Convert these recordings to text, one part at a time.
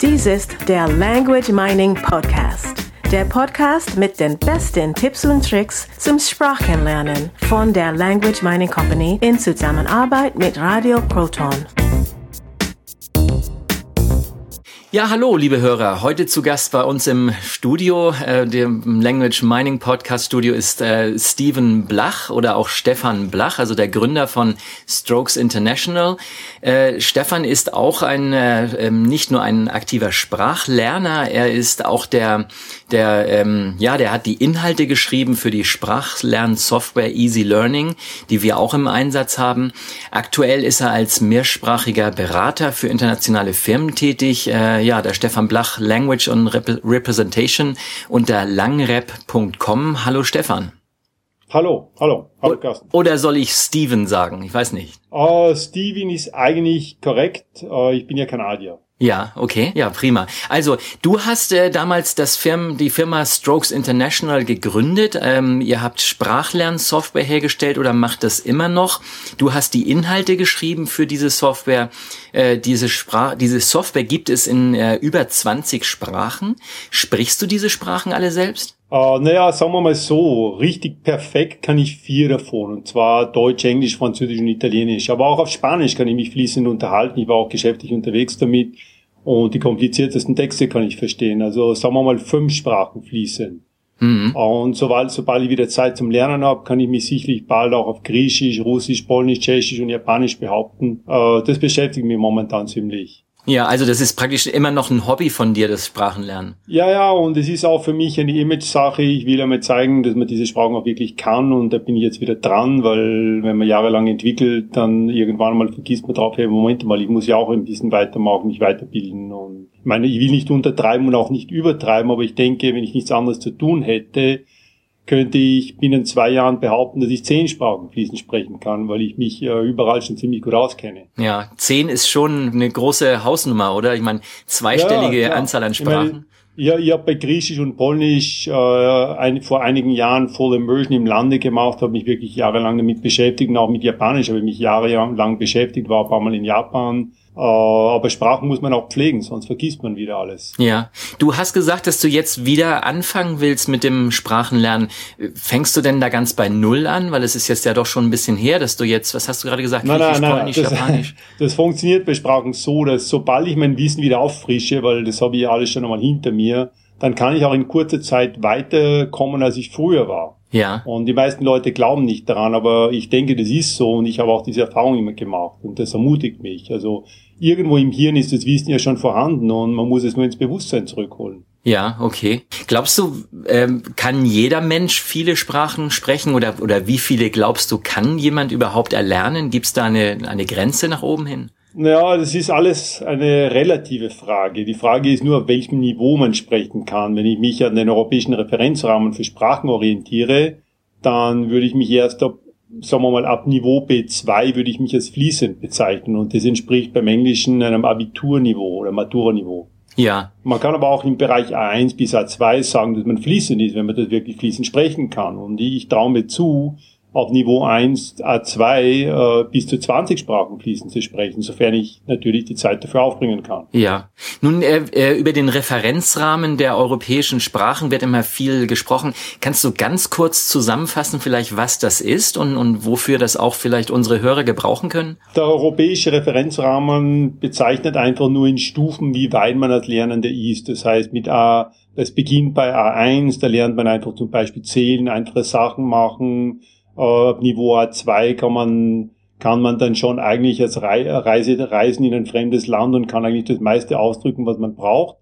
Dies ist der Language Mining Podcast. Der Podcast mit den besten Tipps und Tricks zum Sprachenlernen von der Language Mining Company in Zusammenarbeit mit Radio Proton. Ja, hallo, liebe Hörer. Heute zu Gast bei uns im Studio, äh, dem Language Mining Podcast Studio, ist äh, Steven Blach oder auch Stefan Blach, also der Gründer von Strokes International. Äh, Stefan ist auch ein äh, ähm, nicht nur ein aktiver Sprachlerner, er ist auch der, der, ähm, ja, der hat die Inhalte geschrieben für die Sprachlernsoftware Easy Learning, die wir auch im Einsatz haben. Aktuell ist er als mehrsprachiger Berater für internationale Firmen tätig. Äh, ja, der Stefan Blach, Language und Rep Representation unter langrep.com. Hallo Stefan. Hallo, hallo, hallo Carsten. Oder soll ich Steven sagen? Ich weiß nicht. Uh, Steven ist eigentlich korrekt. Uh, ich bin ja Kanadier. Ja, okay, ja, prima. Also du hast äh, damals das Firm, die Firma Strokes International gegründet. Ähm, ihr habt Sprachlernsoftware hergestellt oder macht das immer noch. Du hast die Inhalte geschrieben für diese Software. Äh, diese, Sprach diese Software gibt es in äh, über 20 Sprachen. Sprichst du diese Sprachen alle selbst? Uh, naja, sagen wir mal so, richtig perfekt kann ich vier davon. Und zwar Deutsch, Englisch, Französisch und Italienisch. Aber auch auf Spanisch kann ich mich fließend unterhalten. Ich war auch geschäftlich unterwegs damit. Und die kompliziertesten Texte kann ich verstehen. Also sagen wir mal fünf Sprachen fließen. Mhm. Und sobald, sobald ich wieder Zeit zum Lernen habe, kann ich mich sicherlich bald auch auf Griechisch, Russisch, Polnisch, Tschechisch und Japanisch behaupten. Äh, das beschäftigt mich momentan ziemlich. Ja, also das ist praktisch immer noch ein Hobby von dir, das Sprachenlernen. Ja, ja, und es ist auch für mich eine Image-Sache. Ich will einmal zeigen, dass man diese Sprachen auch wirklich kann und da bin ich jetzt wieder dran, weil wenn man jahrelang entwickelt, dann irgendwann mal vergisst man drauf, hey, Moment mal, ich muss ja auch ein bisschen weitermachen, mich weiterbilden und ich meine, ich will nicht untertreiben und auch nicht übertreiben, aber ich denke, wenn ich nichts anderes zu tun hätte, könnte ich binnen zwei Jahren behaupten, dass ich zehn Sprachen fließend sprechen kann, weil ich mich äh, überall schon ziemlich gut auskenne. Ja, zehn ist schon eine große Hausnummer, oder? Ich meine, zweistellige ja, Anzahl an Sprachen. Ich meine, ja, ich habe bei Griechisch und Polnisch äh, ein, vor einigen Jahren Full Immersion im Lande gemacht, habe mich wirklich jahrelang damit beschäftigt und auch mit Japanisch habe ich mich jahrelang beschäftigt, war ein paar Mal in Japan, aber Sprachen muss man auch pflegen, sonst vergisst man wieder alles. Ja. Du hast gesagt, dass du jetzt wieder anfangen willst mit dem Sprachenlernen. Fängst du denn da ganz bei Null an? Weil es ist jetzt ja doch schon ein bisschen her, dass du jetzt, was hast du gerade gesagt? Nein, nein, nein, das, Japanisch. Das funktioniert bei Sprachen so, dass sobald ich mein Wissen wieder auffrische, weil das habe ich ja alles schon einmal hinter mir, dann kann ich auch in kurzer Zeit weiterkommen, als ich früher war. Ja. Und die meisten Leute glauben nicht daran, aber ich denke, das ist so und ich habe auch diese Erfahrung immer gemacht und das ermutigt mich. Also irgendwo im Hirn ist das Wissen ja schon vorhanden und man muss es nur ins Bewusstsein zurückholen. Ja, okay. Glaubst du, ähm, kann jeder Mensch viele Sprachen sprechen oder, oder wie viele glaubst du, kann jemand überhaupt erlernen? Gibt es da eine, eine Grenze nach oben hin? Naja, das ist alles eine relative Frage. Die Frage ist nur, auf welchem Niveau man sprechen kann. Wenn ich mich an den europäischen Referenzrahmen für Sprachen orientiere, dann würde ich mich erst ab sagen wir mal, ab Niveau B2 würde ich mich als fließend bezeichnen und das entspricht beim Englischen einem Abiturniveau oder Matura-Niveau. Ja. Man kann aber auch im Bereich A1 bis A2 sagen, dass man fließend ist, wenn man das wirklich fließend sprechen kann. Und ich traue mir zu, auf Niveau 1, A2 äh, bis zu 20 Sprachen fließend zu sprechen, sofern ich natürlich die Zeit dafür aufbringen kann. Ja. Nun, äh, äh, über den Referenzrahmen der europäischen Sprachen wird immer viel gesprochen. Kannst du ganz kurz zusammenfassen, vielleicht, was das ist und, und wofür das auch vielleicht unsere Hörer gebrauchen können? Der europäische Referenzrahmen bezeichnet einfach nur in Stufen, wie weit man als Lernender ist. Das heißt, mit A, das beginnt bei A1, da lernt man einfach zum Beispiel zählen, einfache Sachen machen, äh, Niveau A2 kann man kann man dann schon eigentlich als Reise, reisen in ein fremdes Land und kann eigentlich das meiste ausdrücken, was man braucht.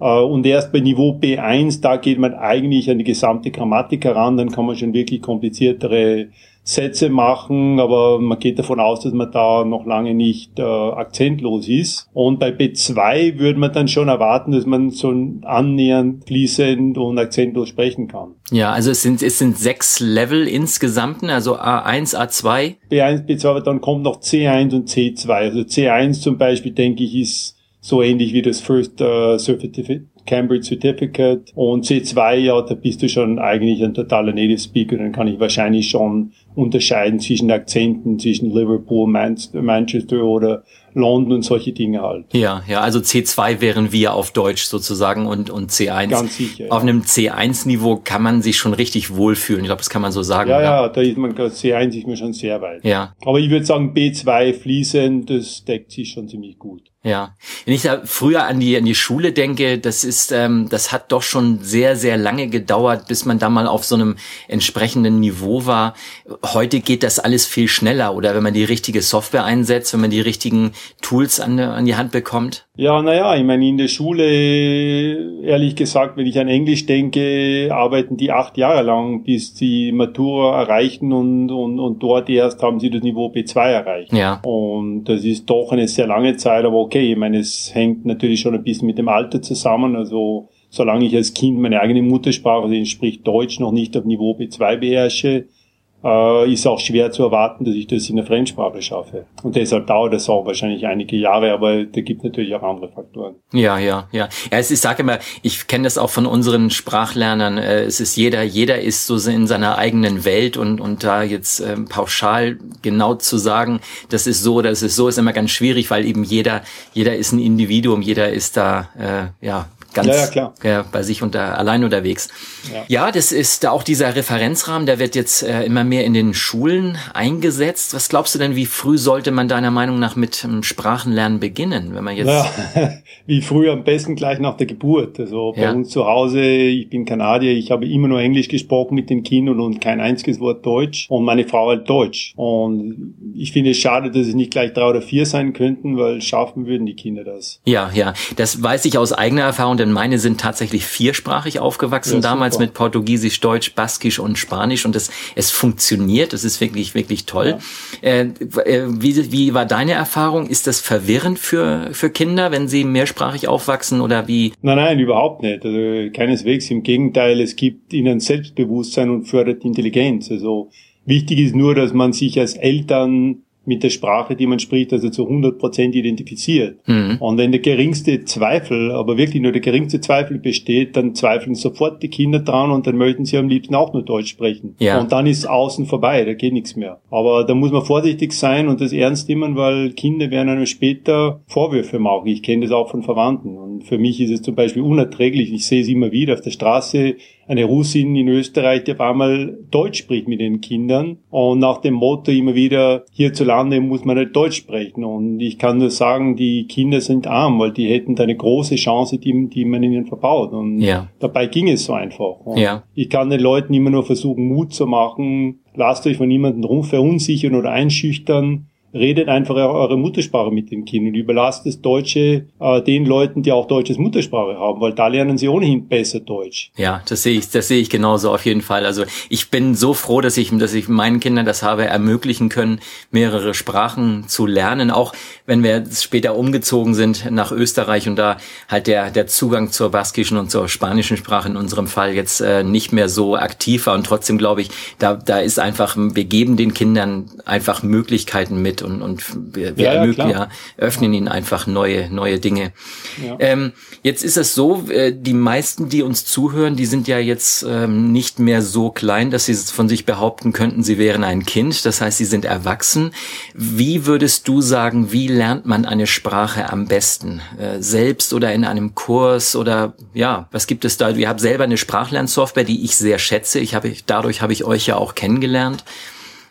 Äh, und erst bei Niveau B1, da geht man eigentlich an die gesamte Grammatik heran, dann kann man schon wirklich kompliziertere Sätze machen, aber man geht davon aus, dass man da noch lange nicht äh, akzentlos ist. Und bei B2 würde man dann schon erwarten, dass man so annähernd fließend und akzentlos sprechen kann. Ja, also es sind, es sind sechs Level insgesamt, also A1, A2. B1, B2, aber dann kommt noch C1 und C2. Also C1 zum Beispiel, denke ich, ist so ähnlich wie das First uh, Certificate Cambridge Certificate und C2, ja, da bist du schon eigentlich ein totaler Native Speaker, dann kann ich wahrscheinlich schon unterscheiden zwischen Akzenten, zwischen Liverpool, Manchester oder London und solche Dinge halt. Ja, ja, also C2 wären wir auf Deutsch sozusagen und, und C1. Ganz sicher. Auf ja. einem C1-Niveau kann man sich schon richtig wohlfühlen. Ich glaube, das kann man so sagen. Ja, ja, da ist man, C1 ist mir schon sehr weit. Ja. Aber ich würde sagen, B2 fließend, das deckt sich schon ziemlich gut. Ja, wenn ich da früher an die an die Schule denke, das ist, ähm, das hat doch schon sehr sehr lange gedauert, bis man da mal auf so einem entsprechenden Niveau war. Heute geht das alles viel schneller, oder wenn man die richtige Software einsetzt, wenn man die richtigen Tools an, an die Hand bekommt. Ja, naja, ich meine in der Schule, ehrlich gesagt, wenn ich an Englisch denke, arbeiten die acht Jahre lang, bis sie Matura erreichen und und und dort erst haben sie das Niveau B2 erreicht. Ja. Und das ist doch eine sehr lange Zeit, aber okay, okay. Ich meine, es hängt natürlich schon ein bisschen mit dem Alter zusammen. Also solange ich als Kind meine eigene Muttersprache, also sprich Deutsch, noch nicht auf Niveau B2 beherrsche, äh, ist auch schwer zu erwarten, dass ich das in der Fremdsprache schaffe. Und deshalb dauert das auch wahrscheinlich einige Jahre, aber da gibt natürlich auch andere Faktoren. Ja, ja, ja. ja es, ich sage immer, ich kenne das auch von unseren Sprachlernern. Äh, es ist jeder, jeder ist so in seiner eigenen Welt und und da jetzt ähm, pauschal genau zu sagen, das ist so, das ist so, ist immer ganz schwierig, weil eben jeder, jeder ist ein Individuum, jeder ist da äh, ja ganz ja, ja, klar. Ja, bei sich unter, allein unterwegs. Ja. ja, das ist auch dieser Referenzrahmen, der wird jetzt äh, immer mehr in den Schulen eingesetzt. Was glaubst du denn, wie früh sollte man deiner Meinung nach mit ähm, Sprachenlernen beginnen, wenn man jetzt? Ja, wie früh am besten gleich nach der Geburt. Also bei uns zu Hause, ich bin Kanadier, ich habe immer nur Englisch gesprochen mit den Kindern und kein einziges Wort Deutsch und meine Frau halt Deutsch. Und ich finde es schade, dass es nicht gleich drei oder vier sein könnten, weil schaffen würden die Kinder das. Ja, ja, das weiß ich aus eigener Erfahrung denn meine sind tatsächlich viersprachig aufgewachsen, ja, damals mit Portugiesisch, Deutsch, Baskisch und Spanisch und es, es funktioniert, das ist wirklich, wirklich toll. Ja. Äh, äh, wie, wie war deine Erfahrung? Ist das verwirrend für, für Kinder, wenn sie mehrsprachig aufwachsen oder wie? Nein, nein, überhaupt nicht. Also keineswegs. Im Gegenteil, es gibt ihnen Selbstbewusstsein und fördert Intelligenz. Also wichtig ist nur, dass man sich als Eltern mit der Sprache, die man spricht, also zu 100 Prozent identifiziert. Mhm. Und wenn der geringste Zweifel, aber wirklich nur der geringste Zweifel besteht, dann zweifeln sofort die Kinder dran und dann möchten sie am liebsten auch nur Deutsch sprechen. Ja. Und dann ist außen vorbei, da geht nichts mehr. Aber da muss man vorsichtig sein und das ernst nehmen, weil Kinder werden einem später Vorwürfe machen. Ich kenne das auch von Verwandten. Und für mich ist es zum Beispiel unerträglich. Ich sehe es immer wieder auf der Straße, eine Russin in Österreich, die auf einmal Deutsch spricht mit den Kindern und nach dem Motto immer wieder, hierzulande muss man nicht Deutsch sprechen. Und ich kann nur sagen, die Kinder sind arm, weil die hätten da eine große Chance, die, die man ihnen verbaut. Und ja. dabei ging es so einfach. Und ja. Ich kann den Leuten immer nur versuchen, Mut zu machen. Lasst euch von niemandem verunsichern oder einschüchtern redet einfach eure Muttersprache mit den Kindern. Überlasst das Deutsche äh, den Leuten, die auch deutsches Muttersprache haben, weil da lernen sie ohnehin besser Deutsch. Ja, das sehe ich, das sehe ich genauso auf jeden Fall. Also ich bin so froh, dass ich, dass ich meinen Kindern das habe ermöglichen können, mehrere Sprachen zu lernen. Auch wenn wir später umgezogen sind nach Österreich und da halt der, der Zugang zur baskischen und zur spanischen Sprache in unserem Fall jetzt äh, nicht mehr so aktiv war. Und trotzdem glaube ich, da, da ist einfach, wir geben den Kindern einfach Möglichkeiten mit und, und wir, wir ja, ja, ja, öffnen ihnen einfach neue, neue Dinge. Ja. Ähm, jetzt ist es so, äh, die meisten, die uns zuhören, die sind ja jetzt ähm, nicht mehr so klein, dass sie von sich behaupten könnten, sie wären ein Kind. Das heißt, sie sind erwachsen. Wie würdest du sagen, wie lernt man eine Sprache am besten? Äh, selbst oder in einem Kurs oder ja, was gibt es da? Wir haben selber eine Sprachlernsoftware, die ich sehr schätze. Ich habe, dadurch habe ich euch ja auch kennengelernt.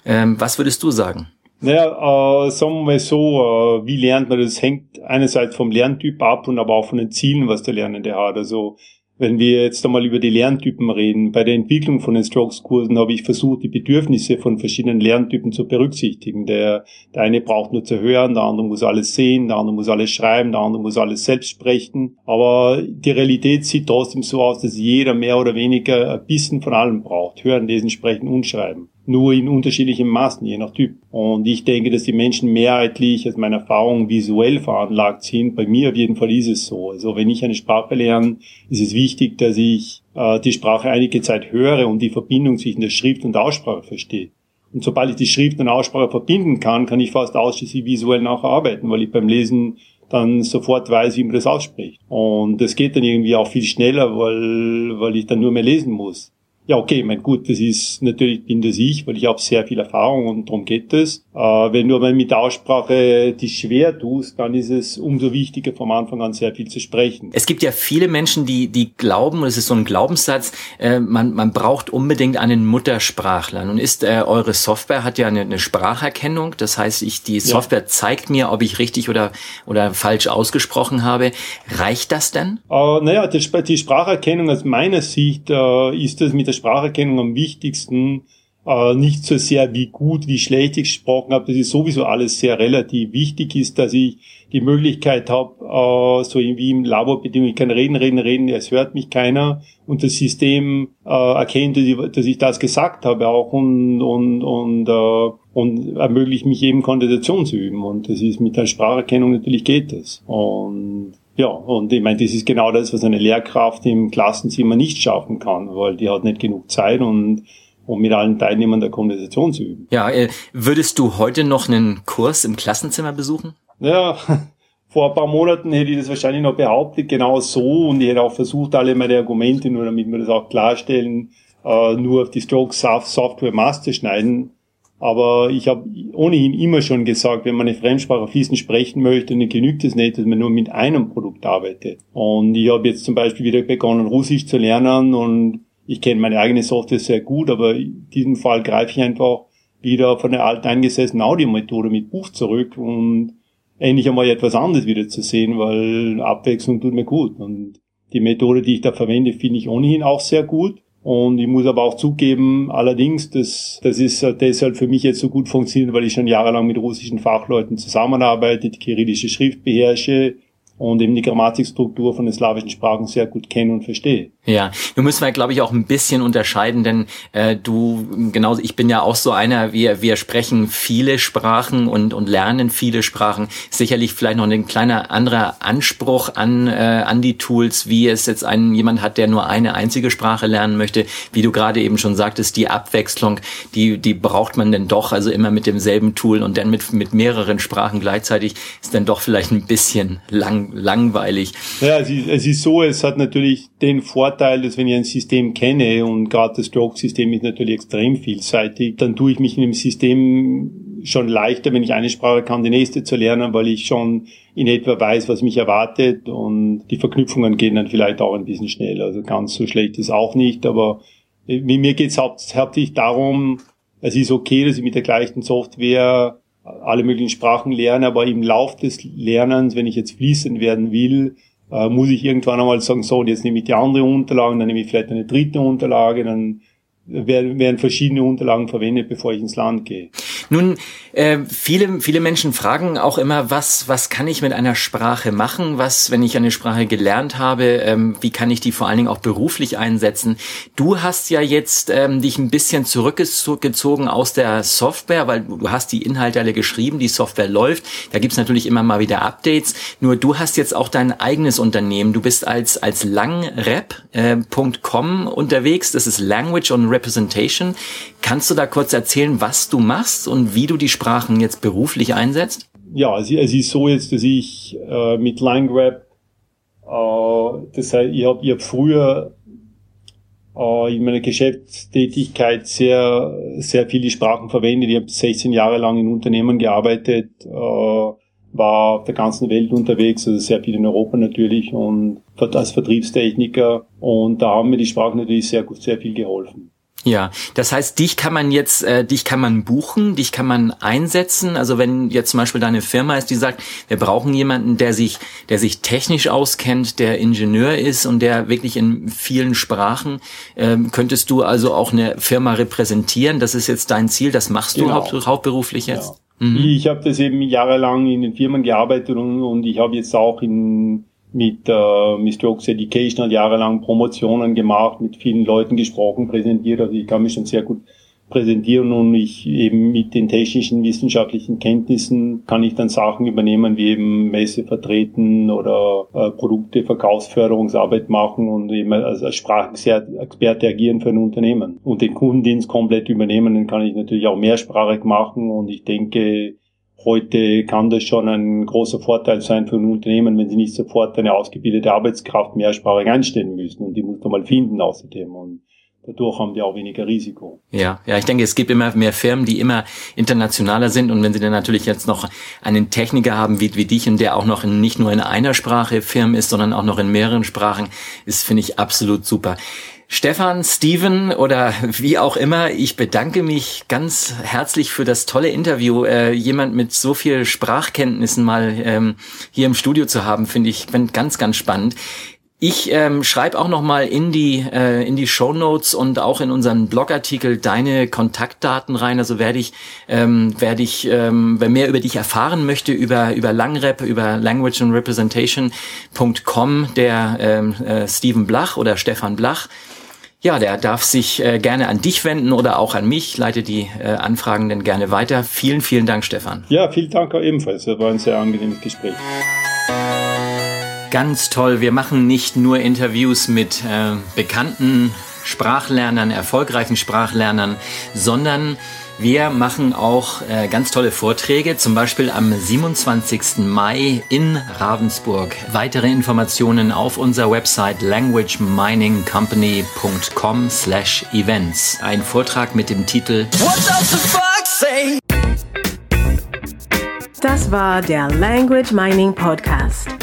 Ähm, was würdest du sagen? Naja, äh, sagen wir so, äh, wie lernt man das? Hängt einerseits vom Lerntyp ab und aber auch von den Zielen, was der Lernende hat. Also wenn wir jetzt einmal über die Lerntypen reden, bei der Entwicklung von den Strokes-Kursen habe ich versucht, die Bedürfnisse von verschiedenen Lerntypen zu berücksichtigen. Der, der eine braucht nur zu hören, der andere muss alles sehen, der andere muss alles schreiben, der andere muss alles selbst sprechen. Aber die Realität sieht trotzdem so aus, dass jeder mehr oder weniger ein bisschen von allem braucht. Hören, lesen, sprechen und schreiben nur in unterschiedlichen Maßen, je nach Typ. Und ich denke, dass die Menschen mehrheitlich aus meiner Erfahrung visuell veranlagt sind. Bei mir auf jeden Fall ist es so. Also wenn ich eine Sprache lerne, ist es wichtig, dass ich äh, die Sprache einige Zeit höre und die Verbindung zwischen der Schrift und der Aussprache verstehe. Und sobald ich die Schrift und Aussprache verbinden kann, kann ich fast ausschließlich visuell nacharbeiten, weil ich beim Lesen dann sofort weiß, wie man das ausspricht. Und das geht dann irgendwie auch viel schneller, weil, weil ich dann nur mehr lesen muss. Ja, okay, mein gut, das ist natürlich bin das ich, weil ich habe sehr viel Erfahrung und darum geht es. Äh, wenn du aber mit der Aussprache dich schwer tust, dann ist es umso wichtiger, vom Anfang an sehr viel zu sprechen. Es gibt ja viele Menschen, die, die glauben, und es ist so ein Glaubenssatz, äh, man, man braucht unbedingt einen Muttersprachler. Nun ist äh, eure Software hat ja eine, eine Spracherkennung, das heißt, ich, die Software ja. zeigt mir, ob ich richtig oder, oder falsch ausgesprochen habe. Reicht das denn? Äh, naja, die, die Spracherkennung aus meiner Sicht äh, ist das mit der Spracherkennung am wichtigsten, äh, nicht so sehr wie gut, wie schlecht ich gesprochen habe. Das ist sowieso alles sehr relativ. Wichtig ist, dass ich die Möglichkeit habe, äh, so wie im Laborbedingungen, ich kann reden, reden, reden, es hört mich keiner und das System äh, erkennt, dass ich, dass ich das gesagt habe auch und, und, und, äh, und ermöglicht mich eben Konversation zu üben. Und das ist mit der Spracherkennung natürlich geht das. Und ja, und ich meine, das ist genau das, was eine Lehrkraft im Klassenzimmer nicht schaffen kann, weil die hat nicht genug Zeit und um mit allen Teilnehmern der Konversation zu üben. Ja, äh, würdest du heute noch einen Kurs im Klassenzimmer besuchen? Ja, vor ein paar Monaten hätte ich das wahrscheinlich noch behauptet, genau so, und ich hätte auch versucht, alle meine Argumente, nur damit wir das auch klarstellen, äh, nur auf die Stroke Software Master schneiden. Aber ich habe ohnehin immer schon gesagt, wenn man eine Fremdsprache fließend sprechen möchte, dann genügt es nicht, dass man nur mit einem Produkt arbeitet. Und ich habe jetzt zum Beispiel wieder begonnen, Russisch zu lernen und ich kenne meine eigene Software sehr gut, aber in diesem Fall greife ich einfach wieder von der alten eingesessenen Audiomethode mit Buch zurück und endlich einmal etwas anderes wieder zu sehen, weil Abwechslung tut mir gut. Und die Methode, die ich da verwende, finde ich ohnehin auch sehr gut. Und ich muss aber auch zugeben, allerdings, dass das ist deshalb für mich jetzt so gut funktioniert, weil ich schon jahrelang mit russischen Fachleuten zusammenarbeite, die kyrillische Schrift beherrsche, und eben die Grammatikstruktur von den slawischen Sprachen sehr gut kenne und verstehe. Ja, nun müssen wir, glaube ich, auch ein bisschen unterscheiden, denn äh, du, genauso, ich bin ja auch so einer, wir, wir sprechen viele Sprachen und, und lernen viele Sprachen. Sicherlich vielleicht noch ein kleiner anderer Anspruch an, äh, an die Tools, wie es jetzt ein, jemand hat, der nur eine einzige Sprache lernen möchte. Wie du gerade eben schon sagtest, die Abwechslung, die, die braucht man denn doch, also immer mit demselben Tool und dann mit, mit mehreren Sprachen gleichzeitig ist dann doch vielleicht ein bisschen lang langweilig. Ja, es ist, es ist so, es hat natürlich den Vorteil, dass wenn ich ein System kenne und gerade das Stroke-System ist natürlich extrem vielseitig, dann tue ich mich in dem System schon leichter, wenn ich eine Sprache kann, die nächste zu lernen, weil ich schon in etwa weiß, was mich erwartet und die Verknüpfungen gehen dann vielleicht auch ein bisschen schneller. Also ganz so schlecht ist auch nicht, aber äh, mir geht es hauptsächlich darum, es ist okay, dass ich mit der gleichen Software alle möglichen Sprachen lerne, aber im Lauf des Lernens, wenn ich jetzt fließend werden will, äh, muss ich irgendwann einmal sagen, so, und jetzt nehme ich die andere Unterlage, dann nehme ich vielleicht eine dritte Unterlage, dann werden, verschiedene Unterlagen verwendet, bevor ich ins Land gehe. Nun, äh, viele, viele Menschen fragen auch immer, was, was kann ich mit einer Sprache machen? Was, wenn ich eine Sprache gelernt habe, ähm, wie kann ich die vor allen Dingen auch beruflich einsetzen? Du hast ja jetzt ähm, dich ein bisschen zurückgezogen aus der Software, weil du hast die Inhalte alle geschrieben, die Software läuft. Da gibt's natürlich immer mal wieder Updates. Nur du hast jetzt auch dein eigenes Unternehmen. Du bist als, als langrep.com äh, unterwegs. Das ist Language on Representation. Kannst du da kurz erzählen, was du machst und wie du die Sprachen jetzt beruflich einsetzt? Ja, es, ist so jetzt, dass ich äh, mit LangRap, äh, das heißt, ich habe ich hab früher äh, in meiner Geschäftstätigkeit sehr, sehr viele Sprachen verwendet. Ich habe 16 Jahre lang in Unternehmen gearbeitet, äh, war auf der ganzen Welt unterwegs, also sehr viel in Europa natürlich und als Vertriebstechniker und da haben mir die Sprachen natürlich sehr, sehr viel geholfen. Ja, das heißt, dich kann man jetzt, äh, dich kann man buchen, dich kann man einsetzen. Also wenn jetzt zum Beispiel deine Firma ist, die sagt, wir brauchen jemanden, der sich, der sich technisch auskennt, der Ingenieur ist und der wirklich in vielen Sprachen, ähm, könntest du also auch eine Firma repräsentieren. Das ist jetzt dein Ziel. Das machst du genau. haupt, hauptberuflich jetzt. Ja. Mhm. Ich habe das eben jahrelang in den Firmen gearbeitet und, und ich habe jetzt auch in mit äh, Miss Strokes Education jahrelang Promotionen gemacht, mit vielen Leuten gesprochen, präsentiert. Also ich kann mich schon sehr gut präsentieren und ich eben mit den technischen, wissenschaftlichen Kenntnissen kann ich dann Sachen übernehmen, wie eben Messe vertreten oder äh, Produkte, Verkaufsförderungsarbeit machen und eben als, als Sprachexperte agieren für ein Unternehmen. Und den Kundendienst komplett übernehmen, dann kann ich natürlich auch mehrsprachig machen und ich denke, Heute kann das schon ein großer Vorteil sein für ein Unternehmen, wenn sie nicht sofort eine ausgebildete Arbeitskraft mehrsprachig einstellen müssen und die muss man mal finden außerdem. Und Dadurch haben die auch weniger Risiko. Ja, ja, ich denke, es gibt immer mehr Firmen, die immer internationaler sind. Und wenn sie dann natürlich jetzt noch einen Techniker haben wie, wie dich und der auch noch in, nicht nur in einer Sprache Firmen ist, sondern auch noch in mehreren Sprachen, ist, finde ich, absolut super. Stefan, Steven oder wie auch immer, ich bedanke mich ganz herzlich für das tolle Interview. Äh, jemand mit so viel Sprachkenntnissen mal ähm, hier im Studio zu haben, finde ich ganz, ganz spannend. Ich ähm, schreibe auch noch mal in die äh, in die Show Notes und auch in unseren Blogartikel deine Kontaktdaten rein. Also werde ich ähm, werde ich ähm, wer mehr über dich erfahren möchte über über Langrep über Language and Representation.com der ähm, äh, Steven Blach oder Stefan Blach. Ja, der darf sich äh, gerne an dich wenden oder auch an mich. Leite die äh, Anfragen dann gerne weiter. Vielen, vielen Dank, Stefan. Ja, vielen Dank auch ebenfalls. Das war ein sehr angenehmes Gespräch. Ganz toll. Wir machen nicht nur Interviews mit äh, bekannten Sprachlernern, erfolgreichen Sprachlernern, sondern wir machen auch äh, ganz tolle Vorträge, zum Beispiel am 27. Mai in Ravensburg. Weitere Informationen auf unserer Website languageminingcompany.com slash events. Ein Vortrag mit dem Titel What does the fuck say? Das war der Language Mining Podcast.